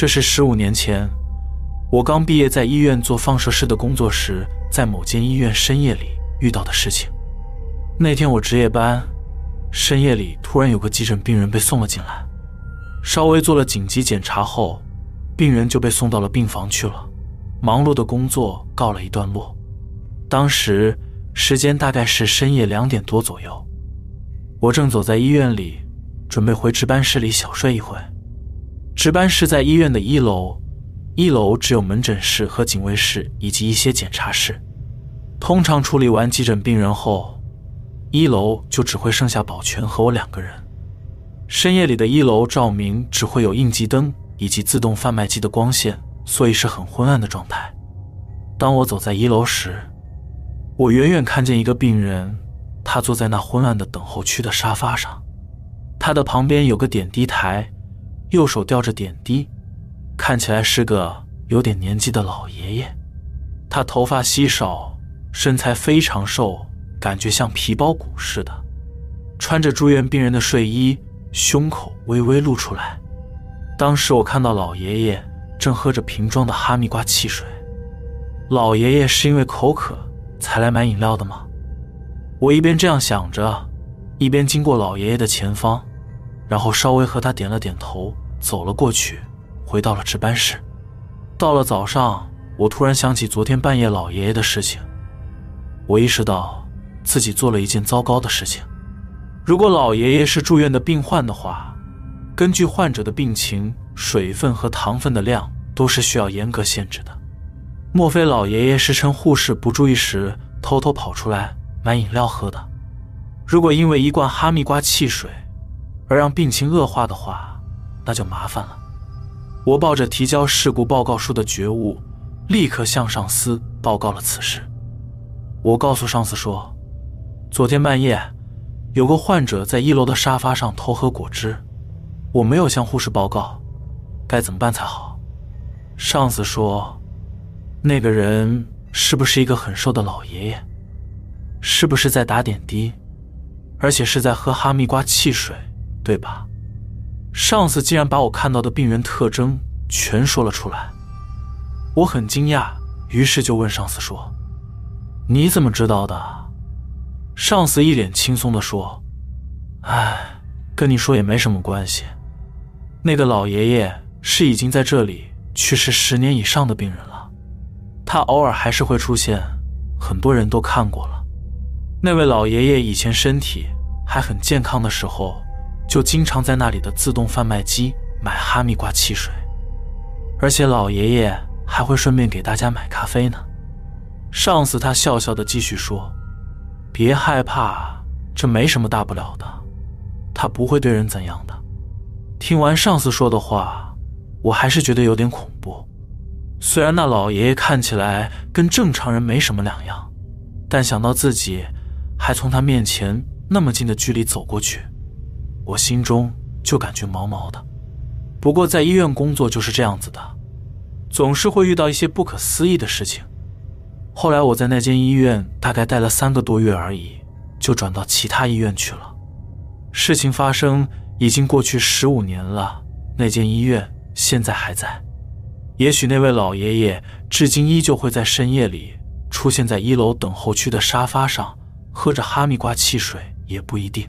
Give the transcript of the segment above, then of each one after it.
这是十五年前，我刚毕业在医院做放射师的工作时，在某间医院深夜里遇到的事情。那天我值夜班，深夜里突然有个急诊病人被送了进来，稍微做了紧急检查后，病人就被送到了病房去了。忙碌的工作告了一段落。当时时间大概是深夜两点多左右，我正走在医院里，准备回值班室里小睡一会。值班室在医院的一楼，一楼只有门诊室和警卫室以及一些检查室。通常处理完急诊病人后，一楼就只会剩下保全和我两个人。深夜里的一楼照明只会有应急灯以及自动贩卖机的光线，所以是很昏暗的状态。当我走在一楼时，我远远看见一个病人，他坐在那昏暗的等候区的沙发上，他的旁边有个点滴台。右手吊着点滴，看起来是个有点年纪的老爷爷。他头发稀少，身材非常瘦，感觉像皮包骨似的。穿着住院病人的睡衣，胸口微微露出来。当时我看到老爷爷正喝着瓶装的哈密瓜汽水。老爷爷是因为口渴才来买饮料的吗？我一边这样想着，一边经过老爷爷的前方。然后稍微和他点了点头，走了过去，回到了值班室。到了早上，我突然想起昨天半夜老爷爷的事情，我意识到自己做了一件糟糕的事情。如果老爷爷是住院的病患的话，根据患者的病情，水分和糖分的量都是需要严格限制的。莫非老爷爷是趁护士不注意时偷偷跑出来买饮料喝的？如果因为一罐哈密瓜汽水，而让病情恶化的话，那就麻烦了。我抱着提交事故报告书的觉悟，立刻向上司报告了此事。我告诉上司说，昨天半夜有个患者在一楼的沙发上偷喝果汁，我没有向护士报告，该怎么办才好？上司说，那个人是不是一个很瘦的老爷爷？是不是在打点滴？而且是在喝哈密瓜汽水？对吧？上司竟然把我看到的病人特征全说了出来，我很惊讶，于是就问上司说：“你怎么知道的？”上司一脸轻松地说：“哎，跟你说也没什么关系。那个老爷爷是已经在这里去世十年以上的病人了，他偶尔还是会出现，很多人都看过了。那位老爷爷以前身体还很健康的时候。”就经常在那里的自动贩卖机买哈密瓜汽水，而且老爷爷还会顺便给大家买咖啡呢。上司他笑笑的继续说：“别害怕，这没什么大不了的，他不会对人怎样的。”听完上司说的话，我还是觉得有点恐怖。虽然那老爷爷看起来跟正常人没什么两样，但想到自己还从他面前那么近的距离走过去。我心中就感觉毛毛的。不过在医院工作就是这样子的，总是会遇到一些不可思议的事情。后来我在那间医院大概待了三个多月而已，就转到其他医院去了。事情发生已经过去十五年了，那间医院现在还在。也许那位老爷爷至今依旧会在深夜里出现在一楼等候区的沙发上，喝着哈密瓜汽水，也不一定。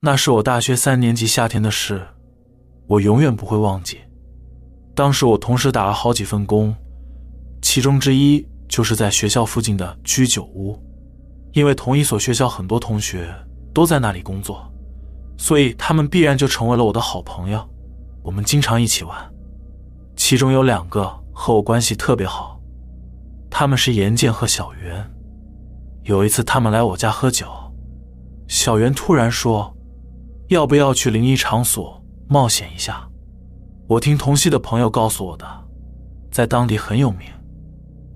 那是我大学三年级夏天的事，我永远不会忘记。当时我同时打了好几份工，其中之一就是在学校附近的居酒屋，因为同一所学校很多同学都在那里工作，所以他们必然就成为了我的好朋友。我们经常一起玩，其中有两个和我关系特别好，他们是严健和小袁。有一次他们来我家喝酒。小袁突然说：“要不要去灵异场所冒险一下？”我听同系的朋友告诉我的，在当地很有名，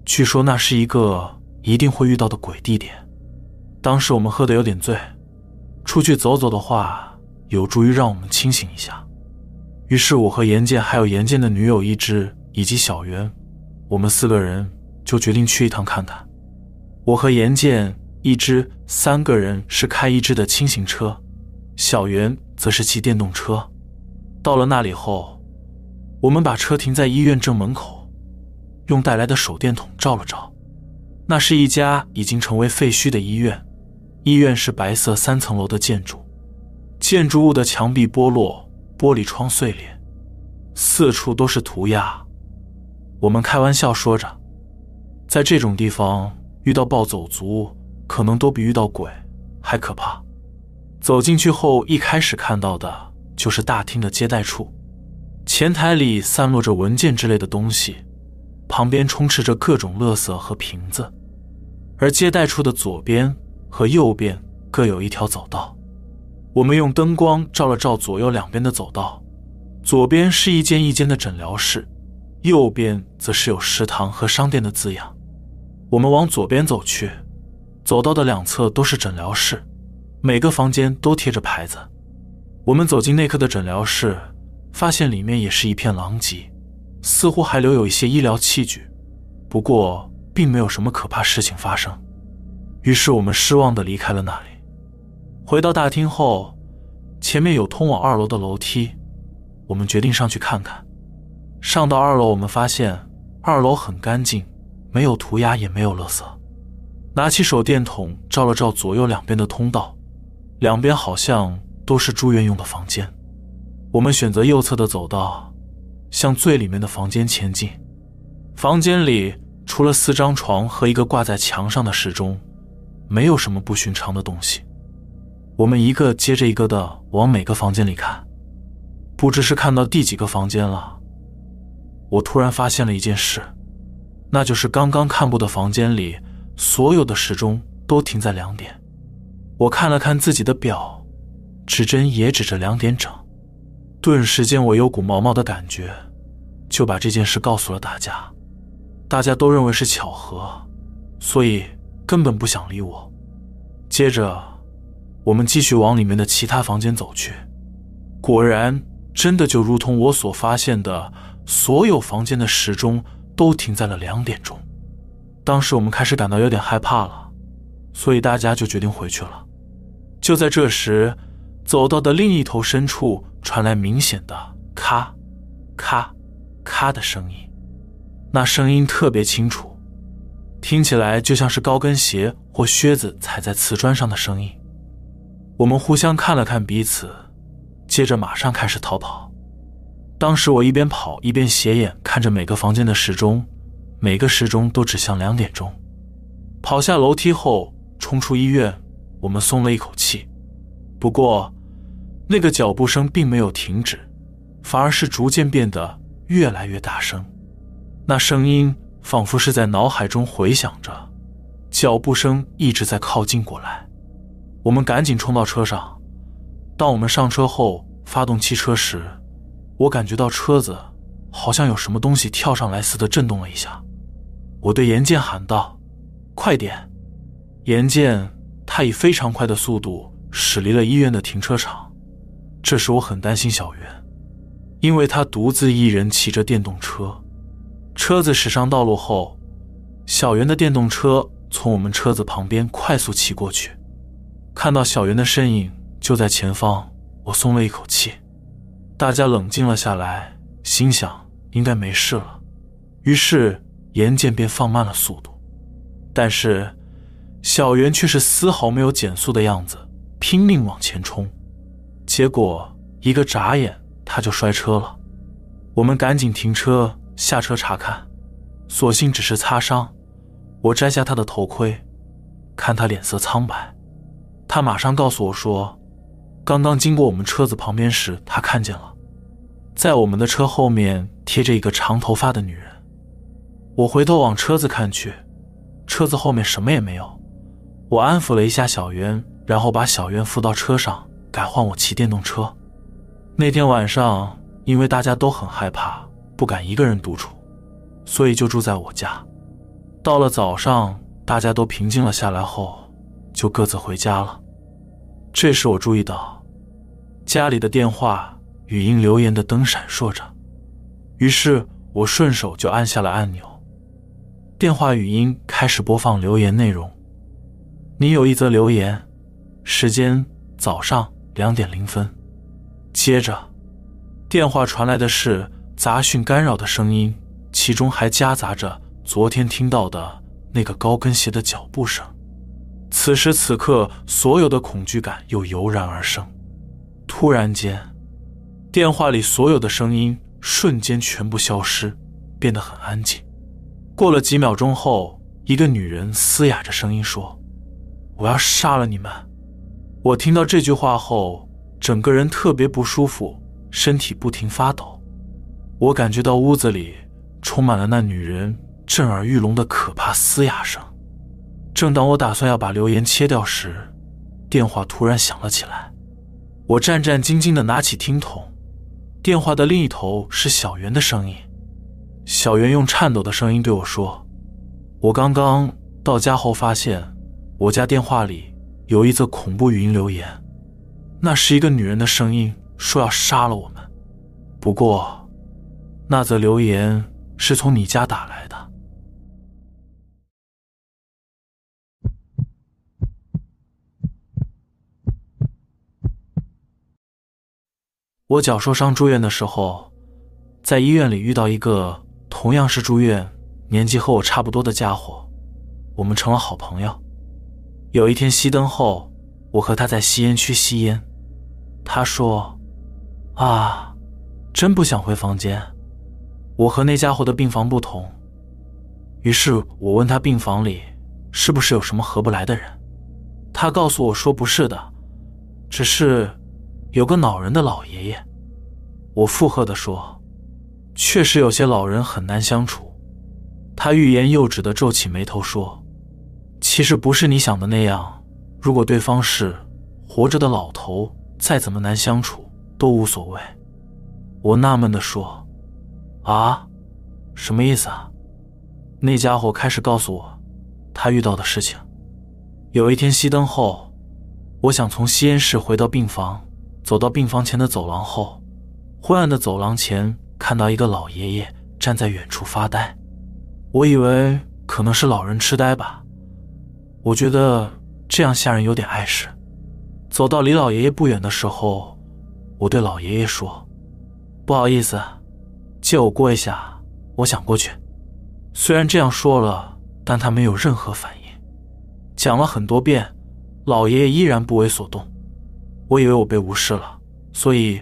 据说那是一个一定会遇到的鬼地点。当时我们喝的有点醉，出去走走的话，有助于让我们清醒一下。于是我和严剑还有严剑的女友一只以及小袁，我们四个人就决定去一趟看看。我和严剑。一只三个人是开一只的轻型车，小袁则是骑电动车。到了那里后，我们把车停在医院正门口，用带来的手电筒照了照。那是一家已经成为废墟的医院，医院是白色三层楼的建筑，建筑物的墙壁剥落，玻璃窗碎裂，四处都是涂鸦。我们开玩笑说着，在这种地方遇到暴走族。可能都比遇到鬼还可怕。走进去后，一开始看到的就是大厅的接待处，前台里散落着文件之类的东西，旁边充斥着各种垃圾和瓶子。而接待处的左边和右边各有一条走道，我们用灯光照了照左右两边的走道，左边是一间一间的诊疗室，右边则是有食堂和商店的字样。我们往左边走去。走道的两侧都是诊疗室，每个房间都贴着牌子。我们走进内科的诊疗室，发现里面也是一片狼藉，似乎还留有一些医疗器具，不过并没有什么可怕事情发生。于是我们失望地离开了那里。回到大厅后，前面有通往二楼的楼梯，我们决定上去看看。上到二楼，我们发现二楼很干净，没有涂鸦，也没有垃圾。拿起手电筒照了照左右两边的通道，两边好像都是住院用的房间。我们选择右侧的走道，向最里面的房间前进。房间里除了四张床和一个挂在墙上的时钟，没有什么不寻常的东西。我们一个接着一个的往每个房间里看，不知是看到第几个房间了。我突然发现了一件事，那就是刚刚看过的房间里。所有的时钟都停在两点，我看了看自己的表，指针也指着两点整，顿时间我有股毛毛的感觉，就把这件事告诉了大家，大家都认为是巧合，所以根本不想理我。接着，我们继续往里面的其他房间走去，果然真的就如同我所发现的，所有房间的时钟都停在了两点钟。当时我们开始感到有点害怕了，所以大家就决定回去了。就在这时，走道的另一头深处传来明显的咔、咔、咔的声音，那声音特别清楚，听起来就像是高跟鞋或靴子踩在瓷砖上的声音。我们互相看了看彼此，接着马上开始逃跑。当时我一边跑一边斜眼看着每个房间的时钟。每个时钟都指向两点钟。跑下楼梯后，冲出医院，我们松了一口气。不过，那个脚步声并没有停止，反而是逐渐变得越来越大声。那声音仿佛是在脑海中回响着，脚步声一直在靠近过来。我们赶紧冲到车上。当我们上车后，发动汽车时，我感觉到车子好像有什么东西跳上来似的震动了一下。我对严建喊道：“快点！”严建他以非常快的速度驶离了医院的停车场。这时我很担心小袁，因为他独自一人骑着电动车。车子驶上道路后，小袁的电动车从我们车子旁边快速骑过去。看到小袁的身影就在前方，我松了一口气。大家冷静了下来，心想应该没事了，于是。严剑便放慢了速度，但是小袁却是丝毫没有减速的样子，拼命往前冲。结果一个眨眼，他就摔车了。我们赶紧停车下车查看，所幸只是擦伤。我摘下他的头盔，看他脸色苍白。他马上告诉我说，刚刚经过我们车子旁边时，他看见了，在我们的车后面贴着一个长头发的女人。我回头往车子看去，车子后面什么也没有。我安抚了一下小袁，然后把小渊扶到车上，改换我骑电动车。那天晚上，因为大家都很害怕，不敢一个人独处，所以就住在我家。到了早上，大家都平静了下来后，就各自回家了。这时我注意到，家里的电话、语音留言的灯闪烁着，于是我顺手就按下了按钮。电话语音开始播放留言内容。你有一则留言，时间早上两点零分。接着，电话传来的是杂讯干扰的声音，其中还夹杂着昨天听到的那个高跟鞋的脚步声。此时此刻，所有的恐惧感又油然而生。突然间，电话里所有的声音瞬间全部消失，变得很安静。过了几秒钟后，一个女人嘶哑着声音说：“我要杀了你们！”我听到这句话后。整个人特别不舒服，身体不停发抖。我感觉到屋子里充满了那女人震耳欲聋的可怕嘶哑声。正当我打算要把留言切掉时，电话突然响了起来。我战战兢兢地拿起听筒，电话的另一头是小袁的声音。小袁用颤抖的声音对我说：“我刚刚到家后发现，我家电话里有一则恐怖语音留言。”那是一个女人的声音，说要杀了我们。不过，那则留言是从你家打来的。我脚受伤住院的时候，在医院里遇到一个同样是住院、年纪和我差不多的家伙，我们成了好朋友。有一天熄灯后，我和他在吸烟区吸烟。他说：“啊，真不想回房间。我和那家伙的病房不同。”于是我问他病房里是不是有什么合不来的人。他告诉我说：“不是的，只是有个恼人的老爷爷。”我附和地说：“确实有些老人很难相处。”他欲言又止地皱起眉头说：“其实不是你想的那样。如果对方是活着的老头。”再怎么难相处都无所谓，我纳闷地说：“啊，什么意思啊？”那家伙开始告诉我他遇到的事情。有一天熄灯后，我想从吸烟室回到病房，走到病房前的走廊后，昏暗的走廊前看到一个老爷爷站在远处发呆，我以为可能是老人痴呆吧，我觉得这样吓人有点碍事。走到离老爷爷不远的时候，我对老爷爷说：“不好意思，借我过一下，我想过去。”虽然这样说了，但他没有任何反应。讲了很多遍，老爷爷依然不为所动。我以为我被无视了，所以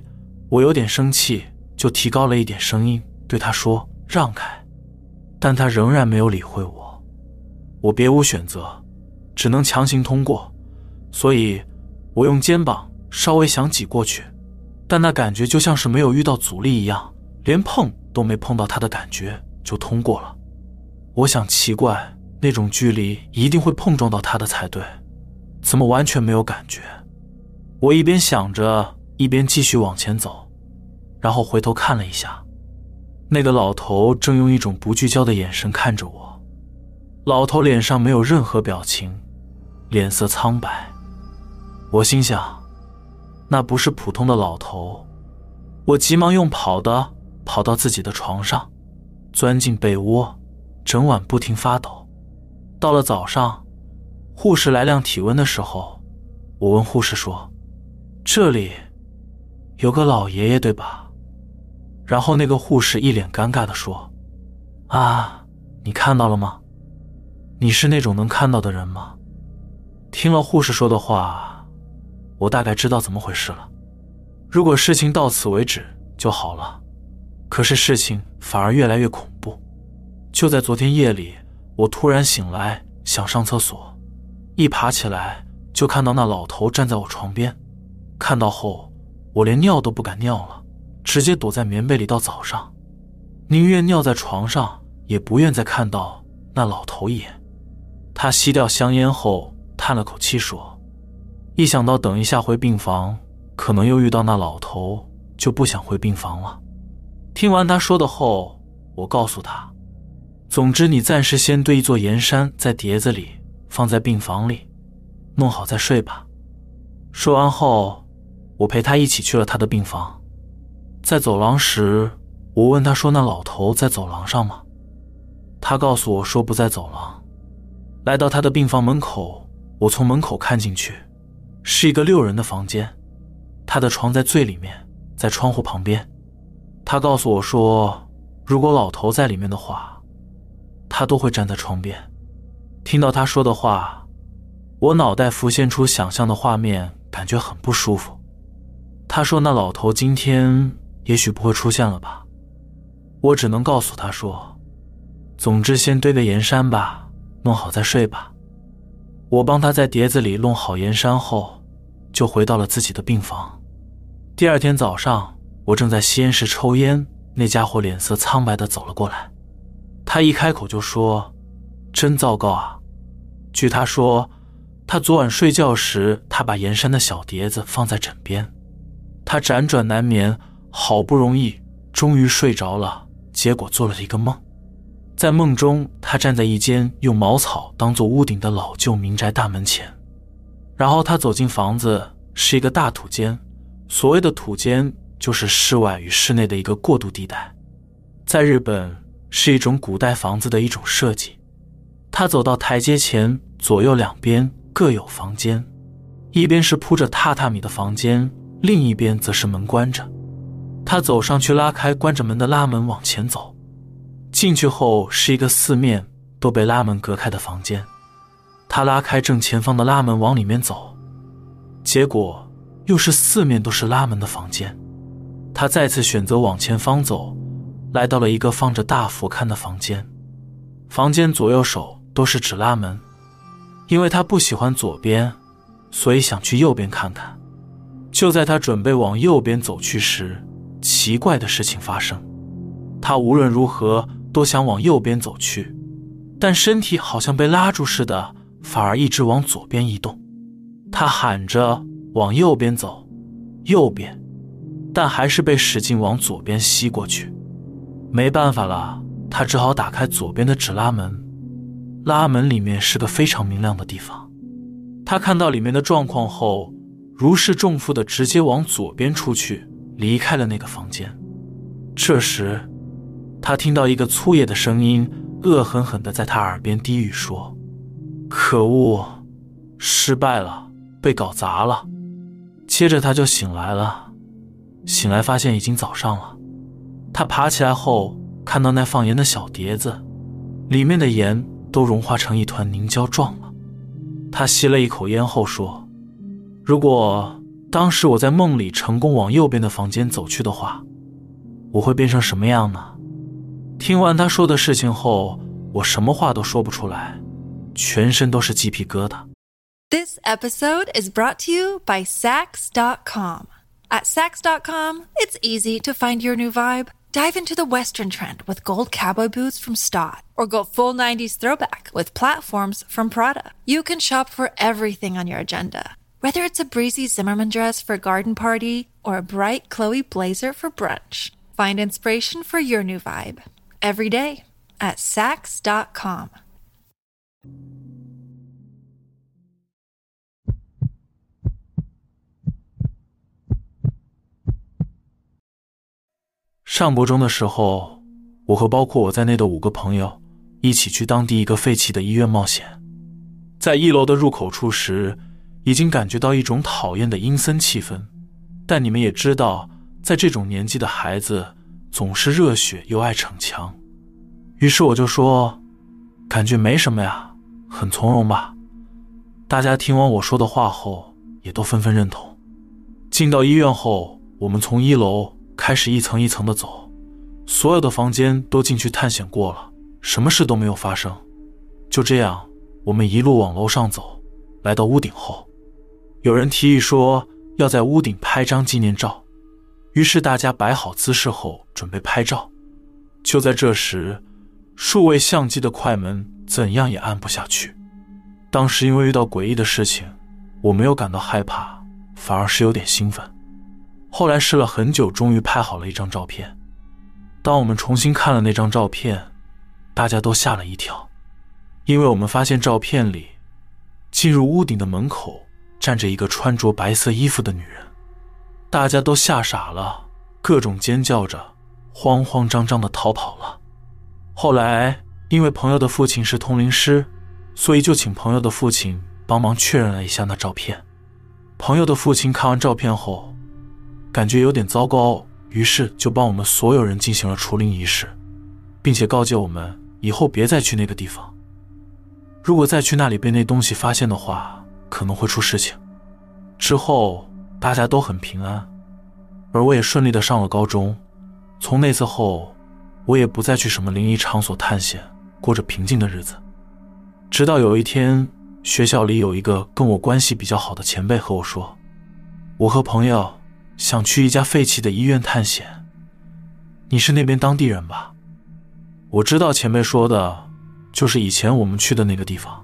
我有点生气，就提高了一点声音对他说：“让开。”但他仍然没有理会我。我别无选择，只能强行通过，所以。我用肩膀稍微想挤过去，但那感觉就像是没有遇到阻力一样，连碰都没碰到他的感觉就通过了。我想奇怪，那种距离一定会碰撞到他的才对，怎么完全没有感觉？我一边想着，一边继续往前走，然后回头看了一下，那个老头正用一种不聚焦的眼神看着我。老头脸上没有任何表情，脸色苍白。我心想，那不是普通的老头。我急忙用跑的跑到自己的床上，钻进被窝，整晚不停发抖。到了早上，护士来量体温的时候，我问护士说：“这里有个老爷爷，对吧？”然后那个护士一脸尴尬的说：“啊，你看到了吗？你是那种能看到的人吗？”听了护士说的话。我大概知道怎么回事了。如果事情到此为止就好了，可是事情反而越来越恐怖。就在昨天夜里，我突然醒来想上厕所，一爬起来就看到那老头站在我床边。看到后，我连尿都不敢尿了，直接躲在棉被里到早上，宁愿尿在床上，也不愿再看到那老头一眼。他吸掉香烟后叹了口气说。一想到等一下回病房，可能又遇到那老头，就不想回病房了。听完他说的后，我告诉他：“总之，你暂时先堆一座盐山在碟子里，放在病房里，弄好再睡吧。”说完后，我陪他一起去了他的病房。在走廊时，我问他说：“那老头在走廊上吗？”他告诉我说：“不在走廊。”来到他的病房门口，我从门口看进去，是一个六人的房间，他的床在最里面，在窗户旁边。他告诉我说：“如果老头在里面的话，他都会站在窗边。”听到他说的话，我脑袋浮现出想象的画面，感觉很不舒服。他说：“那老头今天也许不会出现了吧？”我只能告诉他说：“总之，先堆个盐山吧。”弄好再睡吧。我帮他在碟子里弄好盐山后，就回到了自己的病房。第二天早上，我正在吸烟室抽烟，那家伙脸色苍白的走了过来。他一开口就说：“真糟糕啊！”据他说，他昨晚睡觉时，他把盐山的小碟子放在枕边，他辗转难眠，好不容易终于睡着了，结果做了一个梦。在梦中，他站在一间用茅草当做屋顶的老旧民宅大门前，然后他走进房子，是一个大土间。所谓的土间，就是室外与室内的一个过渡地带，在日本是一种古代房子的一种设计。他走到台阶前，左右两边各有房间，一边是铺着榻榻米的房间，另一边则是门关着。他走上去，拉开关着门的拉门，往前走。进去后是一个四面都被拉门隔开的房间，他拉开正前方的拉门往里面走，结果又是四面都是拉门的房间。他再次选择往前方走，来到了一个放着大佛龛的房间。房间左右手都是纸拉门，因为他不喜欢左边，所以想去右边看看。就在他准备往右边走去时，奇怪的事情发生，他无论如何。都想往右边走去，但身体好像被拉住似的，反而一直往左边移动。他喊着往右边走，右边，但还是被使劲往左边吸过去。没办法了，他只好打开左边的纸拉门。拉门里面是个非常明亮的地方。他看到里面的状况后，如释重负的直接往左边出去，离开了那个房间。这时。他听到一个粗野的声音，恶狠狠地在他耳边低语说：“可恶，失败了，被搞砸了。”接着他就醒来了，醒来发现已经早上了。他爬起来后，看到那放盐的小碟子，里面的盐都融化成一团凝胶状了。他吸了一口烟后说：“如果当时我在梦里成功往右边的房间走去的话，我会变成什么样呢？”听完他说的事情后，我什么话都说不出来，全身都是鸡皮疙瘩。This episode is brought to you by Sax.com. At Sax.com, it's easy to find your new vibe. Dive into the Western trend with gold cowboy boots from Stott, or go full 90s throwback with platforms from Prada. You can shop for everything on your agenda, whether it's a breezy Zimmerman dress for a garden party or a bright Chloe blazer for brunch. Find inspiration for your new vibe every day at Sax.com. 上博中的时候，我和包括我在内的五个朋友一起去当地一个废弃的医院冒险。在一楼的入口处时，已经感觉到一种讨厌的阴森气氛。但你们也知道，在这种年纪的孩子。总是热血又爱逞强，于是我就说：“感觉没什么呀，很从容吧。”大家听完我说的话后，也都纷纷认同。进到医院后，我们从一楼开始一层一层的走，所有的房间都进去探险过了，什么事都没有发生。就这样，我们一路往楼上走，来到屋顶后，有人提议说要在屋顶拍张纪念照。于是大家摆好姿势后，准备拍照。就在这时，数位相机的快门怎样也按不下去。当时因为遇到诡异的事情，我没有感到害怕，反而是有点兴奋。后来试了很久，终于拍好了一张照片。当我们重新看了那张照片，大家都吓了一跳，因为我们发现照片里进入屋顶的门口站着一个穿着白色衣服的女人，大家都吓傻了，各种尖叫着，慌慌张张的逃跑了。后来因为朋友的父亲是通灵师，所以就请朋友的父亲帮忙确认了一下那照片。朋友的父亲看完照片后，感觉有点糟糕。于是就帮我们所有人进行了除灵仪式，并且告诫我们以后别再去那个地方。如果再去那里被那东西发现的话，可能会出事情。之后大家都很平安，而我也顺利的上了高中。从那次后，我也不再去什么灵异场所探险，过着平静的日子。直到有一天，学校里有一个跟我关系比较好的前辈和我说：“我和朋友。”想去一家废弃的医院探险。你是那边当地人吧？我知道前辈说的，就是以前我们去的那个地方。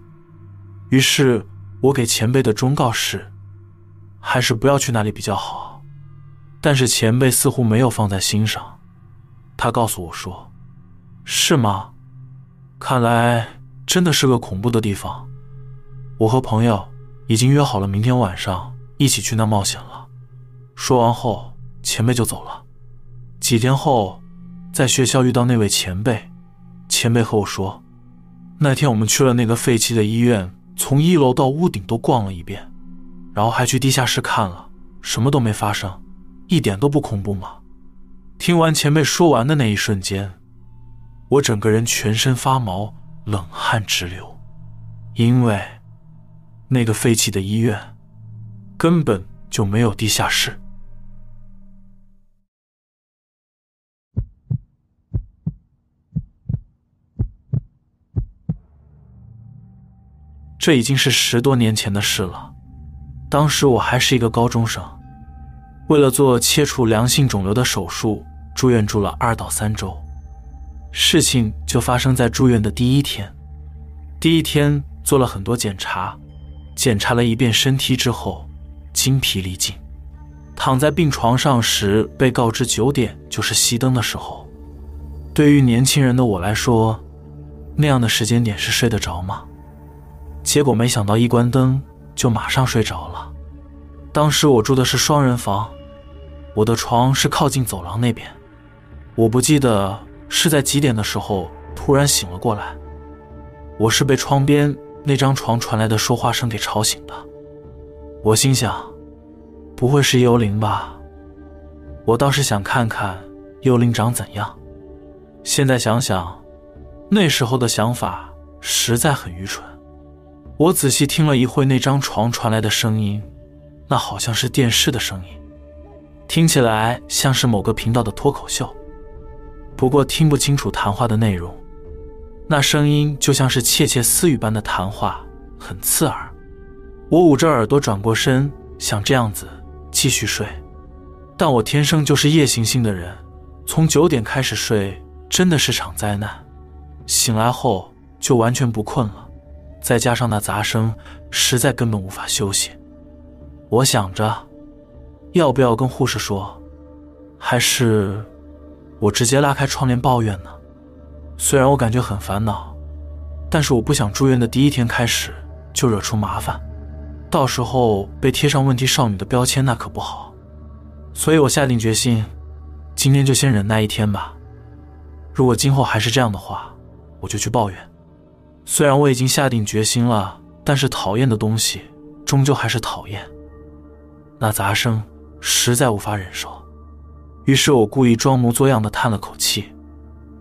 于是，我给前辈的忠告是，还是不要去那里比较好。但是前辈似乎没有放在心上，他告诉我说：“是吗？看来真的是个恐怖的地方。我和朋友已经约好了明天晚上一起去那冒险了。”说完后，前辈就走了。几天后，在学校遇到那位前辈，前辈和我说，那天我们去了那个废弃的医院，从一楼到屋顶都逛了一遍，然后还去地下室看了，什么都没发生，一点都不恐怖吗？听完前辈说完的那一瞬间，我整个人全身发毛，冷汗直流，因为那个废弃的医院根本就没有地下室。这已经是十多年前的事了，当时我还是一个高中生，为了做切除良性肿瘤的手术，住院住了二到三周。事情就发生在住院的第一天。第一天做了很多检查，检查了一遍身体之后，精疲力尽，躺在病床上时被告知九点就是熄灯的时候。对于年轻人的我来说，那样的时间点是睡得着吗？结果没想到一关灯就马上睡着了。当时我住的是双人房，我的床是靠近走廊那边。我不记得是在几点的时候突然醒了过来。我是被窗边那张床传来的说话声给吵醒的。我心想，不会是幽灵吧？我倒是想看看幽灵长怎样。现在想想，那时候的想法实在很愚蠢。我仔细听了一会那张床传来的声音，那好像是电视的声音，听起来像是某个频道的脱口秀，不过听不清楚谈话的内容。那声音就像是窃窃私语般的谈话，很刺耳。我捂着耳朵转过身，想这样子继续睡，但我天生就是夜行性的人，从九点开始睡真的是场灾难，醒来后就完全不困了。再加上那杂声，实在根本无法休息。我想着，要不要跟护士说，还是我直接拉开窗帘抱怨呢？虽然我感觉很烦恼，但是我不想住院的第一天开始就惹出麻烦，到时候被贴上问题少女的标签，那可不好。所以我下定决心，今天就先忍耐一天吧。如果今后还是这样的话，我就去抱怨。虽然我已经下定决心了，但是讨厌的东西终究还是讨厌。那杂声实在无法忍受，于是我故意装模作样的叹了口气，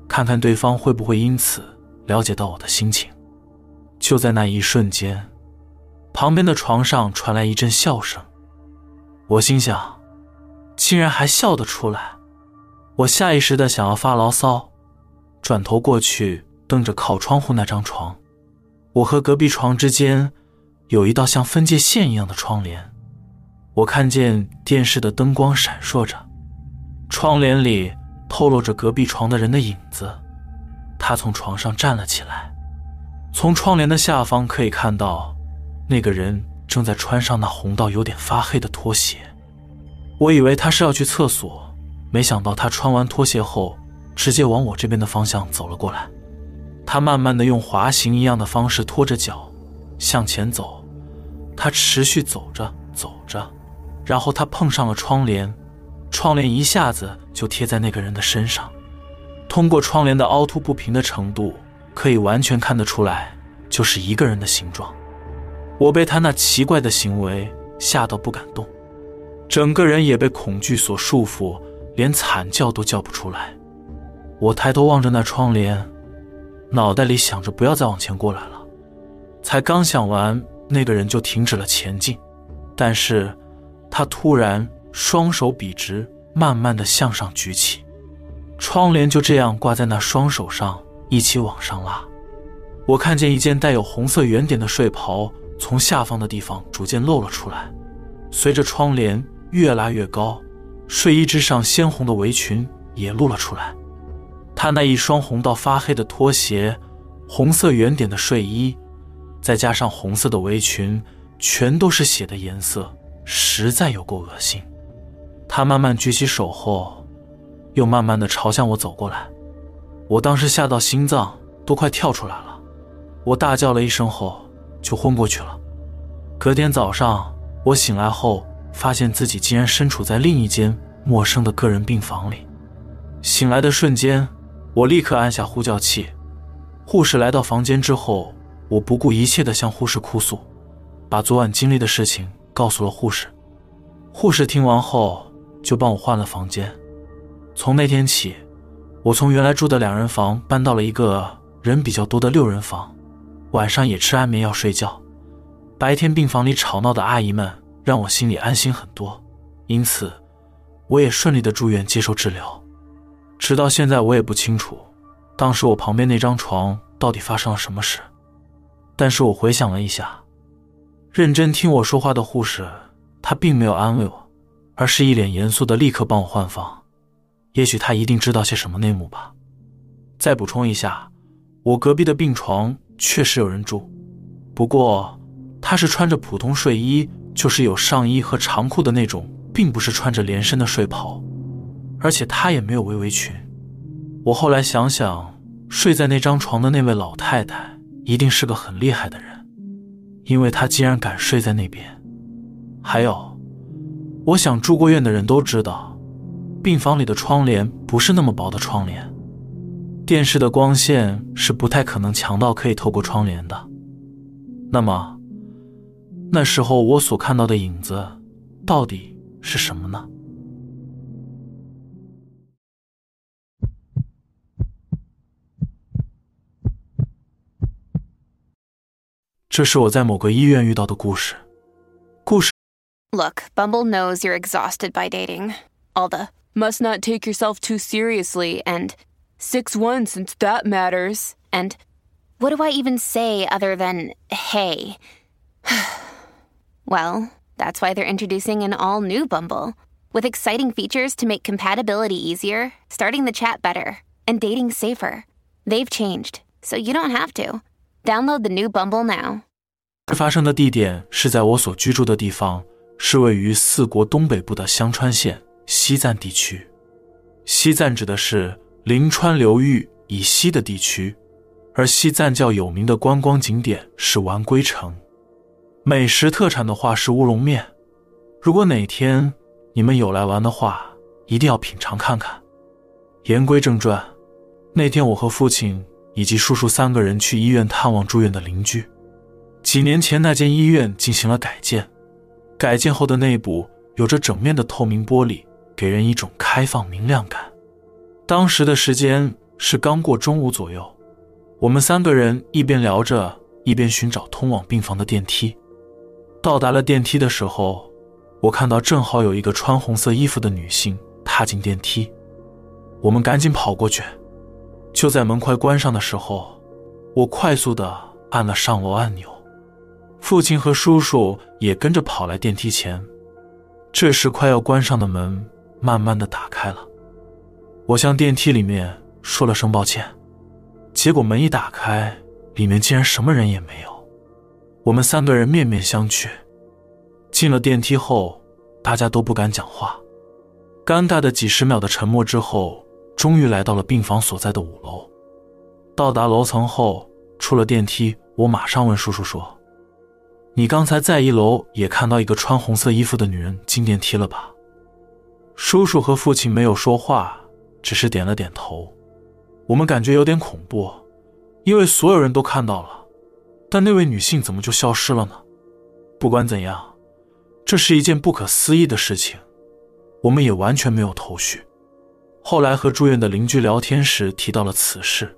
看看对方会不会因此了解到我的心情。就在那一瞬间，旁边的床上传来一阵笑声，我心想，竟然还笑得出来。我下意识的想要发牢骚，转头过去。瞪着靠窗户那张床，我和隔壁床之间有一道像分界线一样的窗帘。我看见电视的灯光闪烁着，窗帘里透露着隔壁床的人的影子。他从床上站了起来，从窗帘的下方可以看到，那个人正在穿上那红到有点发黑的拖鞋。我以为他是要去厕所，没想到他穿完拖鞋后，直接往我这边的方向走了过来。他慢慢的用滑行一样的方式拖着脚向前走，他持续走着走着，然后他碰上了窗帘，窗帘一下子就贴在那个人的身上。通过窗帘的凹凸不平的程度，可以完全看得出来，就是一个人的形状。我被他那奇怪的行为吓到不敢动，整个人也被恐惧所束缚，连惨叫都叫不出来。我抬头望着那窗帘，脑袋里想着不要再往前过来了。才刚想完，那个人就停止了前进，但是，他突然双手笔直，慢慢的向上举起，窗帘就这样挂在那双手上，一起往上拉。我看见一件带有红色圆点的睡袍。从下方的地方逐渐露了出来，随着窗帘越拉越高，睡衣之上鲜红的围裙也露了出来。他那一双红到发黑的拖鞋，红色圆点的睡衣，再加上红色的围裙，全都是血的颜色，实在有够恶心。他慢慢举起手后，又慢慢的朝向我走过来。我当时吓到心脏都快跳出来了，我大叫了一声后。就昏过去了。隔天早上，我醒来后，发现自己竟然身处在另一间陌生的个人病房里。醒来的瞬间，我立刻按下呼叫器。护士来到房间之后，我不顾一切的向护士哭诉，把昨晚经历的事情告诉了护士。护士听完后，就帮我换了房间。从那天起，我从原来住的两人房搬到了一个人比较多的六人房。晚上也吃安眠药睡觉，白天病房里吵闹的阿姨们让我心里安心很多，因此我也顺利的住院接受治疗。直到现在，我也不清楚当时我旁边那张床到底发生了什么事。但是我回想了一下，认真听我说话的护士，她并没有安慰我，而是一脸严肃的立刻帮我换房。也许她一定知道些什么内幕吧。再补充一下，我隔壁的病床。确实有人住，不过他是穿着普通睡衣，就是有上衣和长裤的那种，并不是穿着连身的睡袍，而且他也没有围围裙。我后来想想，睡在那张床的那位老太太一定是个很厉害的人，因为他竟然敢睡在那边。还有，我想住过院的人都知道，病房里的窗帘不是那么薄的窗帘。电视的光线是不太可能强到可以透过窗帘的。那么，那时候我所看到的影子到底是什么呢？这是我在某个医院遇到的故事。故事。Look, Bumble knows you're exhausted by dating. All the must not take yourself too seriously and. Six one since that matters. And what do I even say other than hey? well, that's why they're introducing an all new Bumble with exciting features to make compatibility easier, starting the chat better, and dating safer. They've changed, so you don't have to. Download the new Bumble now. 发生的地点是在我所居住的地方，是位于四国东北部的香川县西赞地区。西赞指的是临川流域以西的地区，而西赞较有名的观光景点是丸龟城，美食特产的话是乌龙面。如果哪天你们有来玩的话，一定要品尝看看。言归正传，那天我和父亲以及叔叔三个人去医院探望住院的邻居。几年前那间医院进行了改建，改建后的内部有着整面的透明玻璃，给人一种开放明亮感。当时的时间是刚过中午左右，我们三个人一边聊着，一边寻找通往病房的电梯。到达了电梯的时候，我看到正好有一个穿红色衣服的女性踏进电梯，我们赶紧跑过去。就在门快关上的时候，我快速的按了上楼按钮，父亲和叔叔也跟着跑来电梯前。这时，快要关上的门慢慢的打开了。我向电梯里面说了声抱歉，结果门一打开，里面竟然什么人也没有。我们三个人面面相觑，进了电梯后，大家都不敢讲话，尴尬的几十秒的沉默之后，终于来到了病房所在的五楼。到达楼层后，出了电梯，我马上问叔叔说：“你刚才在一楼也看到一个穿红色衣服的女人进电梯了吧？”叔叔和父亲没有说话，只是点了点头。我们感觉有点恐怖，因为所有人都看到了，但那位女性怎么就消失了呢？不管怎样，这是一件不可思议的事情，我们也完全没有头绪。后来和住院的邻居聊天时提到了此事。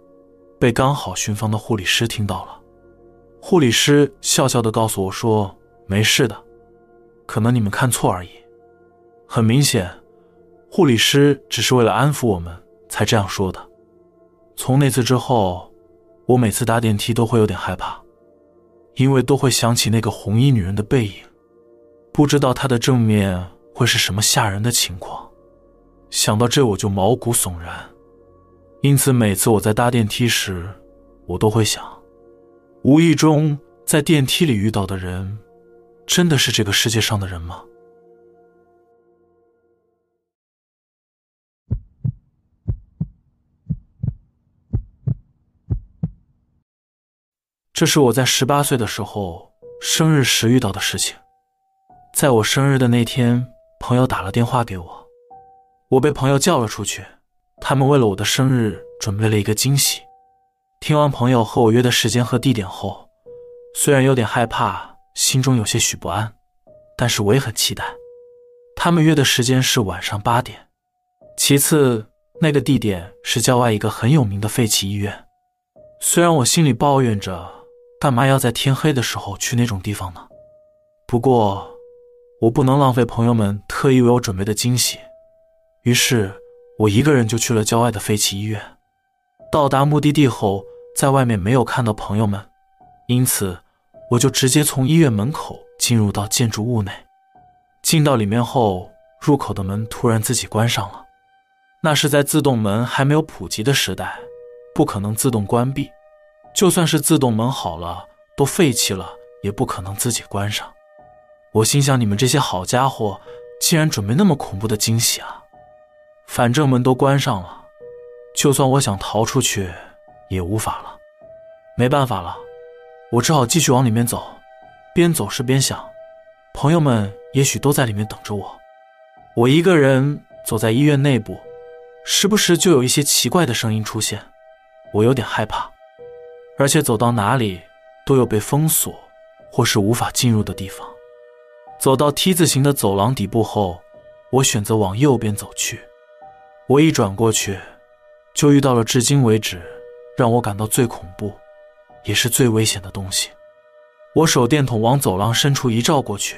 被刚好巡房的护理师听到了，护理师笑笑的告诉我说：“没事的，可能你们看错而已。”很明显，护理师只是为了安抚我们才这样说的。从那次之后，我每次搭电梯都会有点害怕，因为都会想起那个红衣女人的背影，不知道她的正面会是什么吓人的情况。想到这，我就毛骨悚然。因此，每次我在搭电梯时，我都会想：无意中在电梯里遇到的人，真的是这个世界上的人吗？这是我在十八岁的时候生日时遇到的事情。在我生日的那天，朋友打了电话给我，我被朋友叫了出去。他们为了我的生日准备了一个惊喜。听完朋友和我约的时间和地点后，虽然有点害怕，心中有些许不安，但是我也很期待。他们约的时间是晚上八点。其次，那个地点是郊外一个很有名的废弃医院。虽然我心里抱怨着，干嘛要在天黑的时候去那种地方呢？不过，我不能浪费朋友们特意为我准备的惊喜。于是。我一个人就去了郊外的废弃医院。到达目的地后，在外面没有看到朋友们，因此我就直接从医院门口进入到建筑物内。进到里面后，入口的门突然自己关上了。那是在自动门还没有普及的时代，不可能自动关闭。就算是自动门好了，都废弃了，也不可能自己关上。我心想：你们这些好家伙，竟然准备那么恐怖的惊喜啊！反正门都关上了，就算我想逃出去，也无法了。没办法了，我只好继续往里面走。边走是边想，朋友们也许都在里面等着我。我一个人走在医院内部，时不时就有一些奇怪的声音出现，我有点害怕。而且走到哪里都有被封锁或是无法进入的地方。走到 T 字形的走廊底部后，我选择往右边走去。我一转过去，就遇到了至今为止让我感到最恐怖，也是最危险的东西。我手电筒往走廊深处一照过去，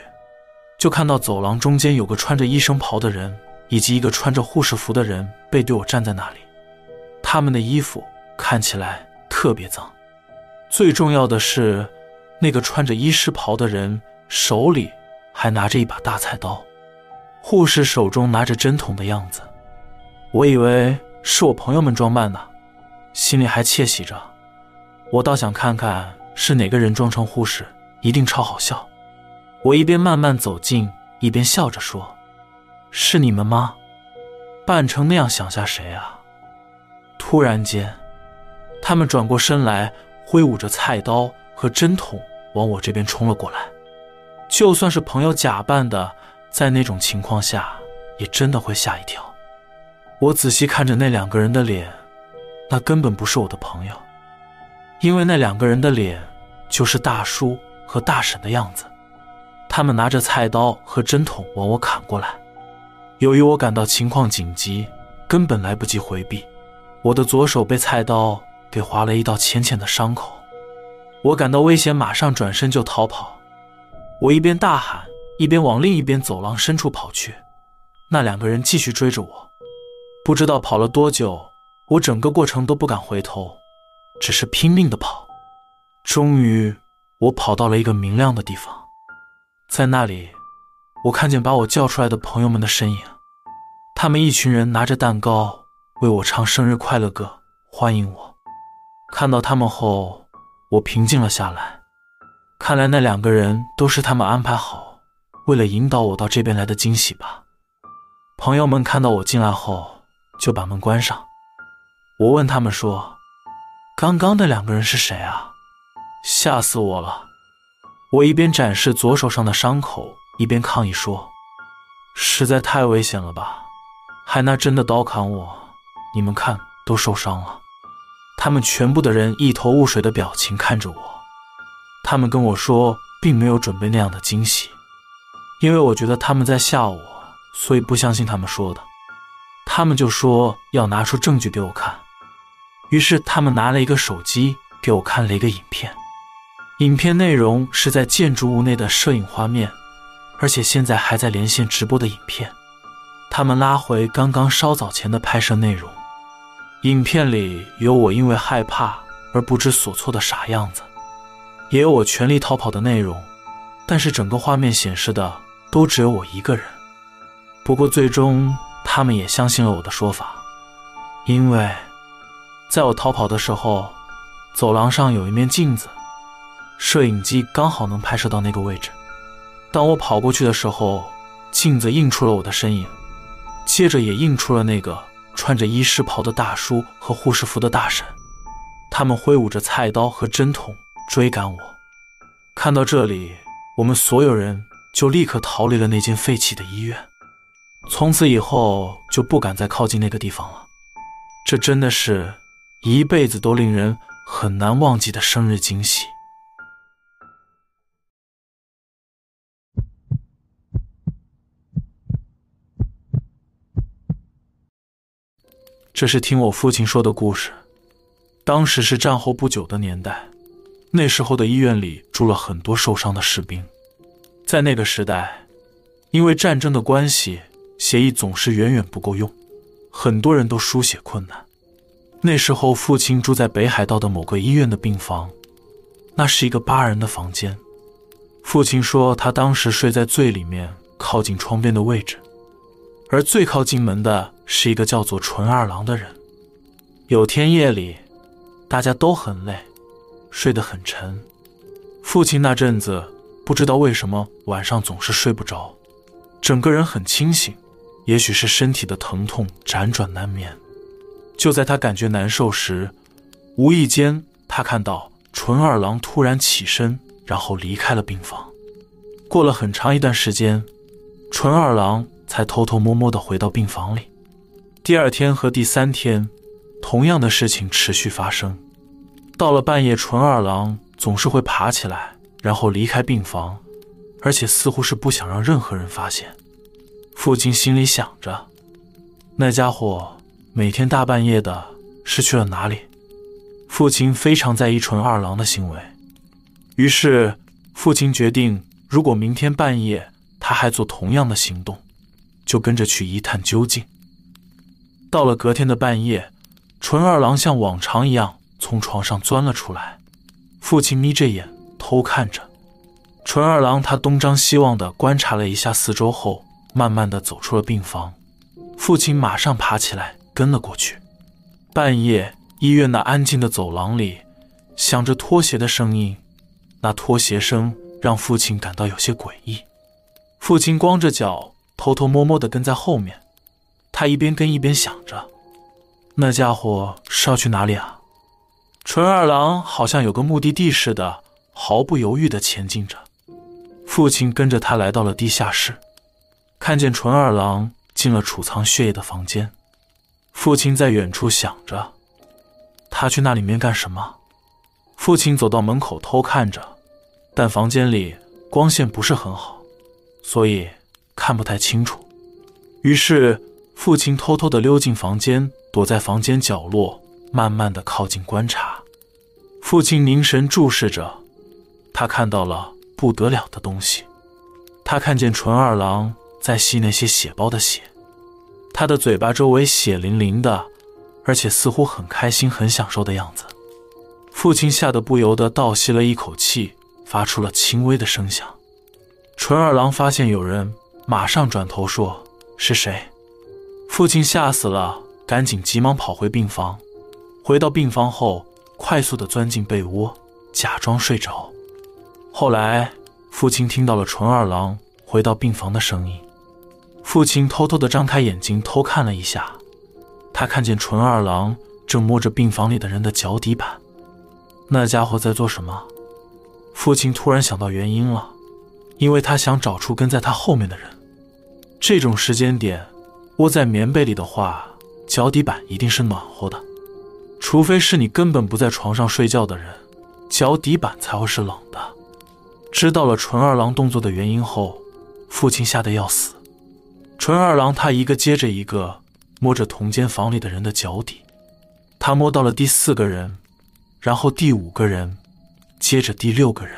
就看到走廊中间有个穿着医生袍的人，以及一个穿着护士服的人背对我站在那里。他们的衣服看起来特别脏。最重要的是，那个穿着医师袍的人手里还拿着一把大菜刀，护士手中拿着针筒的样子。我以为是我朋友们装扮的，心里还窃喜着。我倒想看看是哪个人装成护士，一定超好笑。我一边慢慢走近，一边笑着说：“是你们吗？扮成那样想吓谁啊？”突然间，他们转过身来，挥舞着菜刀和针筒往我这边冲了过来。就算是朋友假扮的，在那种情况下，也真的会吓一跳。我仔细看着那两个人的脸，那根本不是我的朋友，因为那两个人的脸就是大叔和大婶的样子。他们拿着菜刀和针筒往我砍过来。由于我感到情况紧急，根本来不及回避，我的左手被菜刀给划了一道浅浅的伤口。我感到危险，马上转身就逃跑。我一边大喊，一边往另一边走廊深处跑去。那两个人继续追着我。不知道跑了多久，我整个过程都不敢回头，只是拼命的跑。终于，我跑到了一个明亮的地方，在那里，我看见把我叫出来的朋友们的身影。他们一群人拿着蛋糕为我唱生日快乐歌，欢迎我。看到他们后，我平静了下来。看来那两个人都是他们安排好，为了引导我到这边来的惊喜吧。朋友们看到我进来后，就把门关上。我问他们说：“刚刚那两个人是谁啊？”吓死我了！我一边展示左手上的伤口，一边抗议说：“实在太危险了吧！还拿真的刀砍我，你们看，都受伤了。”他们全部的人一头雾水的表情看着我。他们跟我说，并没有准备那样的惊喜，因为我觉得他们在吓我，所以不相信他们说的。他们就说要拿出证据给我看。于是他们拿了一个手机给我看了一个影片，影片内容是在建筑物内的摄影画面，而且现在还在连线直播的影片。他们拉回刚刚稍早前的拍摄内容。影片里有我因为害怕而不知所措的傻样子，也有我全力逃跑的内容，但是整个画面显示的都只有我一个人。不过最终他们也相信了我的说法，因为在我逃跑的时候，走廊上有一面镜子，摄影机刚好能拍摄到那个位置。当我跑过去的时候，镜子映出了我的身影，接着也映出了那个。穿着医师袍的大叔和护士服的大婶，他们挥舞着菜刀和针筒追赶我。看到这里，我们所有人就立刻逃离了那间废弃的医院，从此以后就不敢再靠近那个地方了。这真的是一辈子都令人很难忘记的生日惊喜。这是听我父亲说的故事。当时是战后不久的年代，那时候的医院里住了很多受伤的士兵。在那个时代，因为战争的关系，血液总是远远不够用，很多人都输血困难。那时候，父亲住在北海道的某个医院的病房，那是一个八人的房间。父亲说，他当时睡在最里面，靠近窗边的位置。而最靠近门的是一个叫做纯二郎的人。有天夜里，大家都很累，睡得很沉。父亲那阵子不知道为什么晚上总是睡不着，整个人很清醒，也许是身体的疼痛辗转难眠。就在他感觉难受时，无意间他看到纯二郎突然起身，然后离开了病房。过了很长一段时间，纯二郎。才偷偷摸摸地回到病房里。第二天和第三天，同样的事情持续发生。到了半夜，纯二郎总是会爬起来，然后离开病房，而且似乎是不想让任何人发现。父亲心里想着，那家伙每天大半夜的是去了哪里？父亲非常在意纯二郎的行为，于是父亲决定，如果明天半夜他还做同样的行动。就跟着去一探究竟。到了隔天的半夜，纯二郎像往常一样从床上钻了出来。父亲眯着眼偷看着纯二郎，他东张西望地观察了一下四周后，慢慢地走出了病房。父亲马上爬起来跟了过去。半夜，医院那安静的走廊里响着拖鞋的声音，那拖鞋声让父亲感到有些诡异。父亲光着脚。偷偷摸摸的跟在后面，他一边跟一边想着：“那家伙是要去哪里啊？”纯二郎好像有个目的地似的，毫不犹豫的前进着。父亲跟着他来到了地下室，看见纯二郎进了储藏血液的房间。父亲在远处想着：“他去那里面干什么？”父亲走到门口偷看着，但房间里光线不是很好，所以。看不太清楚，于是父亲偷偷的溜进房间，躲在房间角落，慢慢的靠近观察。父亲凝神注视着，他看到了不得了的东西。他看见纯二郎在吸那些血包的血，他的嘴巴周围血淋淋的，而且似乎很开心、很享受的样子。父亲吓得不由得倒吸了一口气，发出了轻微的声响。纯二郎发现有人。马上转头说：“是谁？”父亲吓死了，赶紧急忙跑回病房。回到病房后，快速的钻进被窝，假装睡着。后来，父亲听到了纯二郎回到病房的声音。父亲偷偷的张开眼睛偷看了一下，他看见纯二郎正摸着病房里的人的脚底板。那家伙在做什么？父亲突然想到原因了，因为他想找出跟在他后面的人。这种时间点，窝在棉被里的话，脚底板一定是暖和的，除非是你根本不在床上睡觉的人，脚底板才会是冷的。知道了纯二郎动作的原因后，父亲吓得要死。纯二郎他一个接着一个摸着同间房里的人的脚底，他摸到了第四个人，然后第五个人，接着第六个人。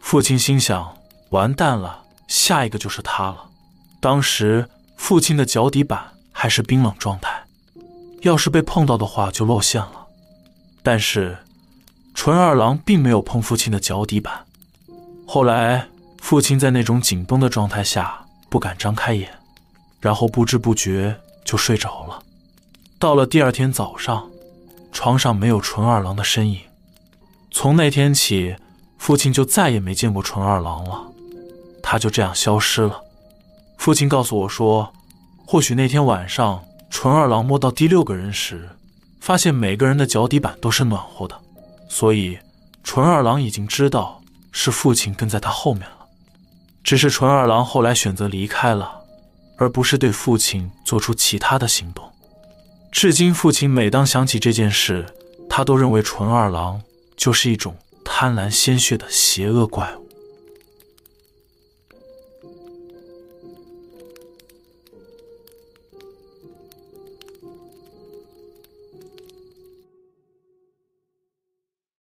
父亲心想：完蛋了，下一个就是他了。当时父亲的脚底板还是冰冷状态，要是被碰到的话就露馅了。但是纯二郎并没有碰父亲的脚底板。后来父亲在那种紧绷的状态下不敢张开眼。然后不知不觉就睡着了。到了第二天早上，床上没有纯二郎的身影。从那天起，父亲就再也没见过纯二郎了，他就这样消失了。父亲告诉我说，或许那天晚上纯二郎摸到第六个人时，发现每个人的脚底板都是暖和的，所以纯二郎已经知道是父亲跟在他后面了。只是纯二郎后来选择离开了。而不是对父亲做出其他的行动。至今，父亲每当想起这件事，他都认为纯二郎就是一种贪婪鲜血的邪恶怪物。